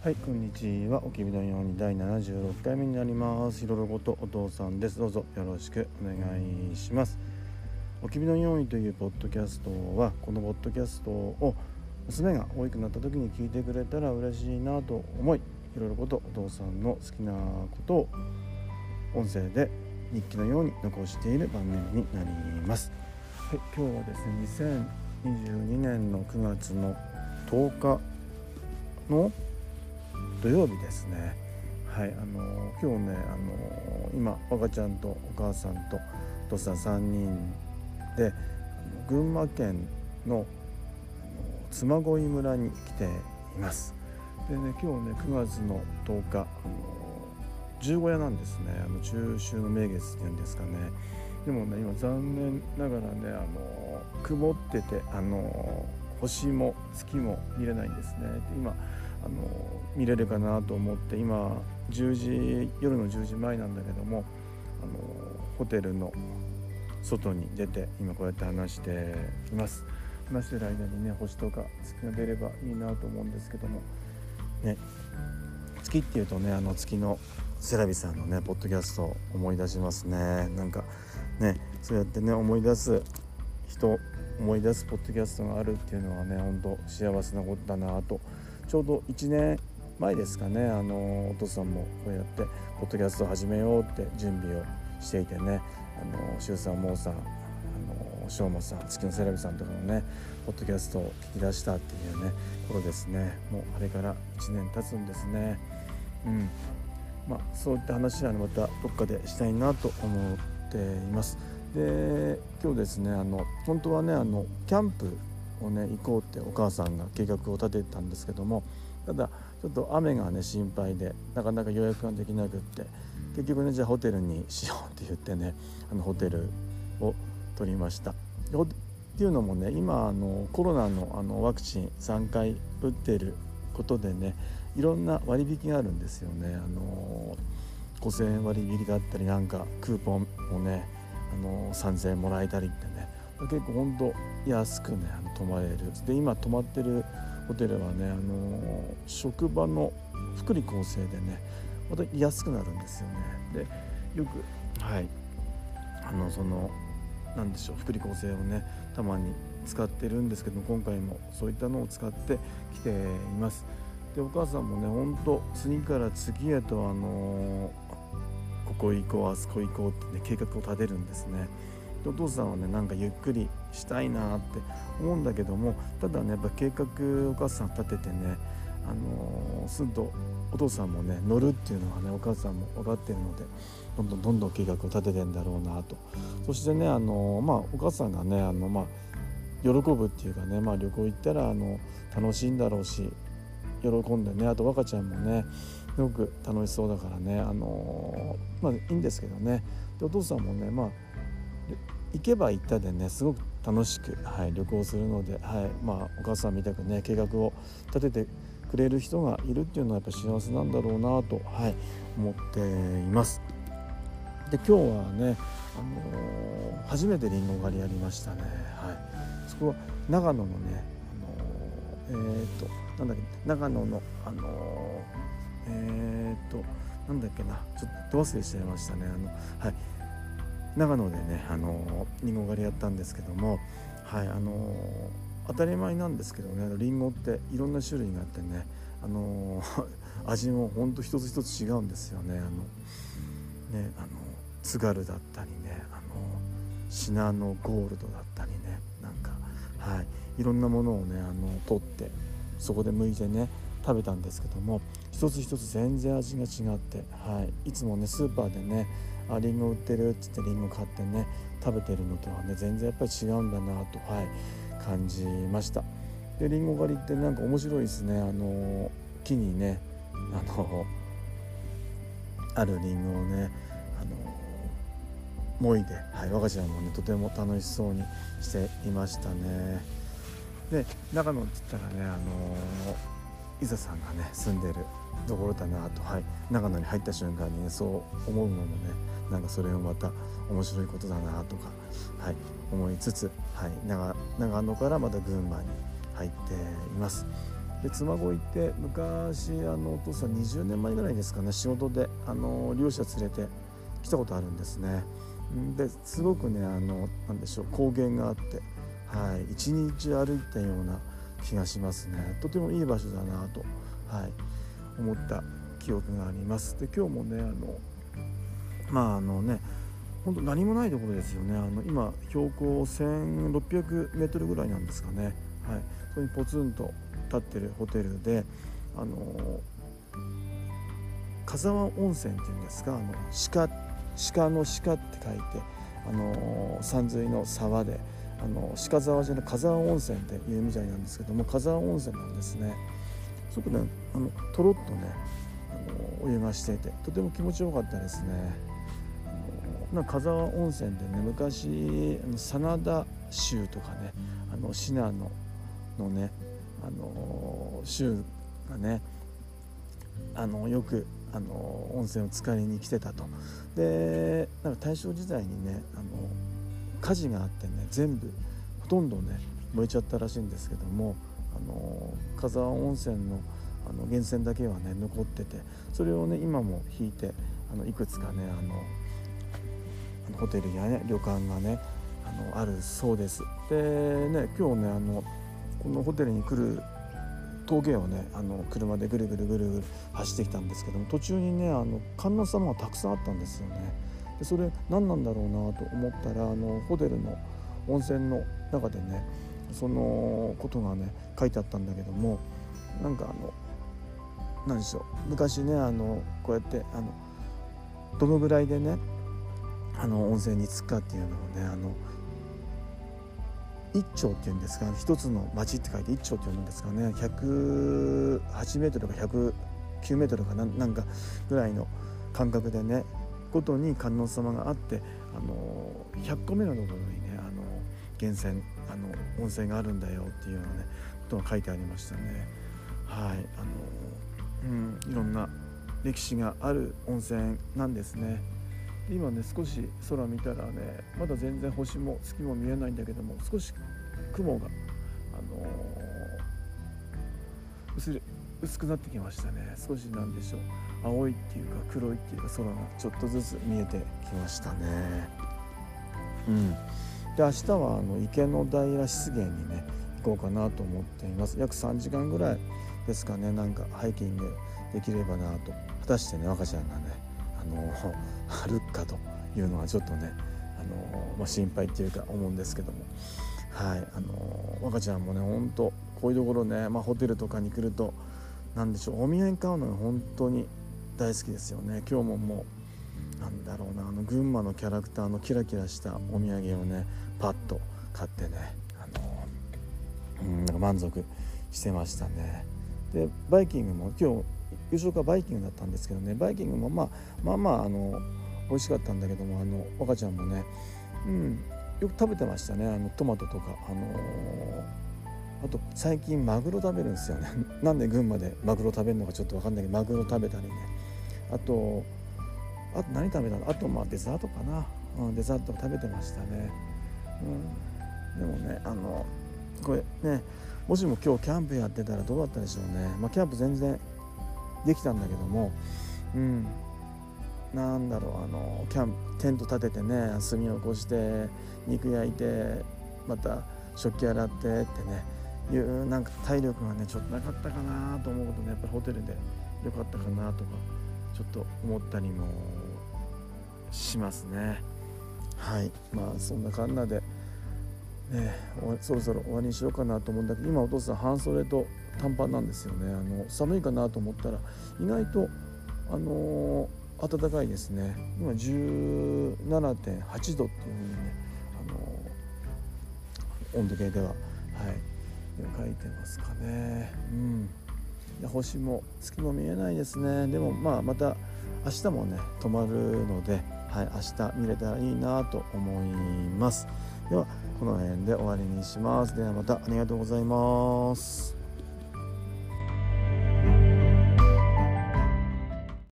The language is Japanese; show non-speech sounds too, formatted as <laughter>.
はいこんにちは。おきびのように第76回目になります。ひろろごとお父さんです。どうぞよろしくお願いします。おきびのようにというポッドキャストはこのポッドキャストを娘が大きくなった時に聞いてくれたら嬉しいなと思いいろいろことお父さんの好きなことを音声で日記のように残している番組になります。はい、今日はですね2022年の9月の10日の土曜日ですね。はいあの今日ねあの今赤ちゃんとお母さんとお父さん3人で群馬県の妻恋村に来ています。でね今日ね9月の10日あの十五夜なんですね。あの中秋の名月っていうんですかね。でもね今残念ながらねあの曇っててあの星も月も見れないんですね。今あの見れるかなと思って今10時夜の10時前なんだけどもあのホテルの外に出て今こうやって話しています。話してる間にね星とか月が出ればいいなと思うんですけどもね月っていうとねあの月のセラビさんのねポッドキャストを思い出しますね。なんかねそうやってね思い出す人思い出すポッドキャストがあるっていうのはねほんと幸せなことだなと。ちょうど1年前ですかねあのお父さんもこうやってポッドキャストを始めようって準備をしていてねあの周さんモーさんあのしょうまさん月のセラビさんとかのねポッドキャストを聞き出したっていうね頃ですね。もうあれから1年経つんですね。うん。まあそういった話はまたどっかでしたいなと思っています。で今日ですねあの本当はねあのキャンプをね行こうってお母さんが計画を立てたんですけどもただちょっと雨がね心配でなかなか予約ができなくって結局ねじゃあホテルにしようって言ってねあのホテルを取りました。っていうのもね今あのコロナのあのワクチン3回打ってることでねいろんな割引があるんですよね。あの5000円割引だったりなんかクーポンをねあの3000円もらえたりってね。結構ほんと安くね泊まれる。で今泊まってるホテルはねあの職場の福利厚生でねまた安くなるんですよね。でよくはい。あのその何でしょう福利厚生をねたまに使ってるんですけど今回もそういったのを使ってきています。でお母さんもねほんと次から次へとあのここ行こうあそこ行こうってね計画を立てるんですね。でお父さんはねなんかゆっくりしたいなって思うんだけどもただねやっぱ計画お母さん立ててねあのー、すんとお父さんもね乗るっていうのはねお母さんも分かってるのでどんどんどんどん計画を立ててんだろうなと。そしてねあのー、まあお母さんがねあのまあ喜ぶっていうかね、まあ、旅行行ったらあの楽しいんだろうし喜んでねあと若ちゃんもねすごく楽しそうだからねあのー、まあいいんですけどねでお父さんもねまあ行けば行ったでねすごく楽しく、はい、旅行するので、はいまあ、お母さんみたくね計画を立ててくれる人がいるっていうのはやっぱ幸せなんだろうなと、はい、思っています。で今日はね、あのー、初めてりんご狩りやりましたね。はい、そこは長野のね、あのー、えっ、となんだっけ長野のあのー、っとなんだっけなちょっと忘れしちゃいましたね。あのはい長野でねあのりんご狩りやったんですけどもはいあの当たり前なんですけどねりんごっていろんな種類があってねあの <laughs> 味もほんと一つ一つ違うんですよねあのねあの津軽だったりねあのシナノゴールドだったりねなんかはいいろんなものをねあの取ってそこで剥いてね食べたんですけども一つ一つ全然味が違って、はい、いつもねスーパーでねあリンゴ売ってるっつってリンゴ買ってね食べてるのとはね全然やっぱり違うんだなと、はい、感じました。でリンゴ狩りってなんか面白いですね。あの木にねあのあるリンゴをねあのもいで、はい、我が家もねとても楽しそうにしていましたね。で長野って言ったらねあの伊佐さんがね住んでるところだなと、はい、長野に入った瞬間にねそう思うのもねなんかそれもまた面白いことだなとか、はい、思いつつ、はい、長長野からまた群馬に入っています。で妻恋って昔あのお父さん20年前ぐらいですかね仕事であの漁師者連れて来たことあるんですね。ですごくねあのなんでしょう高原があってはい一日歩いたような気がしますね。とてもいい場所だなと、はい、思った記憶があります。で今日もねあのまああのね本当何もないところですよね。あの今標高1600メートルぐらいなんですかね、はい、そこにポツンと立ってるホテルであの風沢温泉っていうんですかあの鹿鹿の鹿って書いてあの山水の沢であの鹿沢じゃない風沢温泉っていうみたいなんですけども風沢温泉なんですね。すごくねあのとろっとねあのお湯がしていてとても気持ちよかったですね。あの風沢温泉でね昔あの真田州とかねあの信濃のねあの州がねあのよくあの温泉を浸かりに来てたと。でなんか大正時代にねあの火事があってね全部ほとんどね燃えちゃったらしいんですけどもあの風沢温泉のあの源泉だけはね残っててそれをね今も引いてあのいくつかねあのホテルやね旅館がねあのあるそうです。でね今日ねあのこのホテルに来る峠をねあの車でぐるぐるぐるぐる走ってきたんですけども途中にねあの観音様がたくさんあったんですよね。でそれ何なんだろうなと思ったらあのホテルの温泉の中でねそのことがね書いてあったんだけどもなんかあの何でしょう昔ねあのこうやってあのどのぐらいでねあの温泉に着くかっていうのをねあの一丁っていうんですか一つの町って書いて一丁って読むんですかね108メートルか109メートルかななんかぐらいの間隔でねごとに観音様があってあの100個目のところにねあの源泉あの温泉があるんだよっていうようなねことが書いてありましたね。はいあのうんいろんな歴史がある温泉なんですね。今ね少し空見たらねまだ全然星も月も見えないんだけども少し雲が、あのー、薄薄くなってきましたね。少しなんでしょう。青いっていうか黒いっていうか空がちょっとずつ見えてきましたね。うん。で明日はあの池の平湿原にね行こうかなと思っています。約3時間ぐらいですかね。なんかハイキングできればなと。果たしてね赤ちゃんがねあの歩くかというのはちょっとねあの、まあ、心配っていうか思うんですけども。はい。あの若ちゃんもねほんとこういうところね、まあ、ホテルとかに来ると何でしょう。お土産買うのが本当に大好きですよね。今日ももうなんだろうな。あの群馬のキャラクターのキラキラしたお土産をねパッと買ってねあのうんなんか満足してましたね。でバイキングも今日優勝がバイキングだったんですけどね。バイキングもまあまあまああの美味しかったんだけどもあの若ちゃんもねうんよく食べてましたね。あのトマトとかあのー、あと最近マグロ食べるんですよね。<laughs> なんで群馬でマグロ食べるのかちょっと分かんないけどマグロ食べたりね。あとあと何食べたの？あとまあデザートかな、うん、デザート食べてましたね、うん、でもねあのこれねもしも今日キャンプやってたらどうだったでしょうね。まあキャンプ全然できたんだけども。うん。なんだろうあのキャンプテント立ててね炭を起こして肉焼いてまた食器洗ってってね。いうなんか体力がねちょっとなかったかなと思うことねやっぱりホテルでよかったかなとかちょっと思ったりもしますね。はい。まあそんなかんなでねそろそろ終わりにしようかなと思うんだけど今お父さん半袖と短パンなんですよね。あの寒いかなと思ったら意外とあのー、暖かいですね。今17.8度っていうふうにね、あのー、温度計でははい。書いてますかね。うん。星も月も見えないですね。でもまあまた明日もね泊まるので、はい、明日見れたらいいなと思います。ではこの辺で終わりにします。ではまたありがとうございます。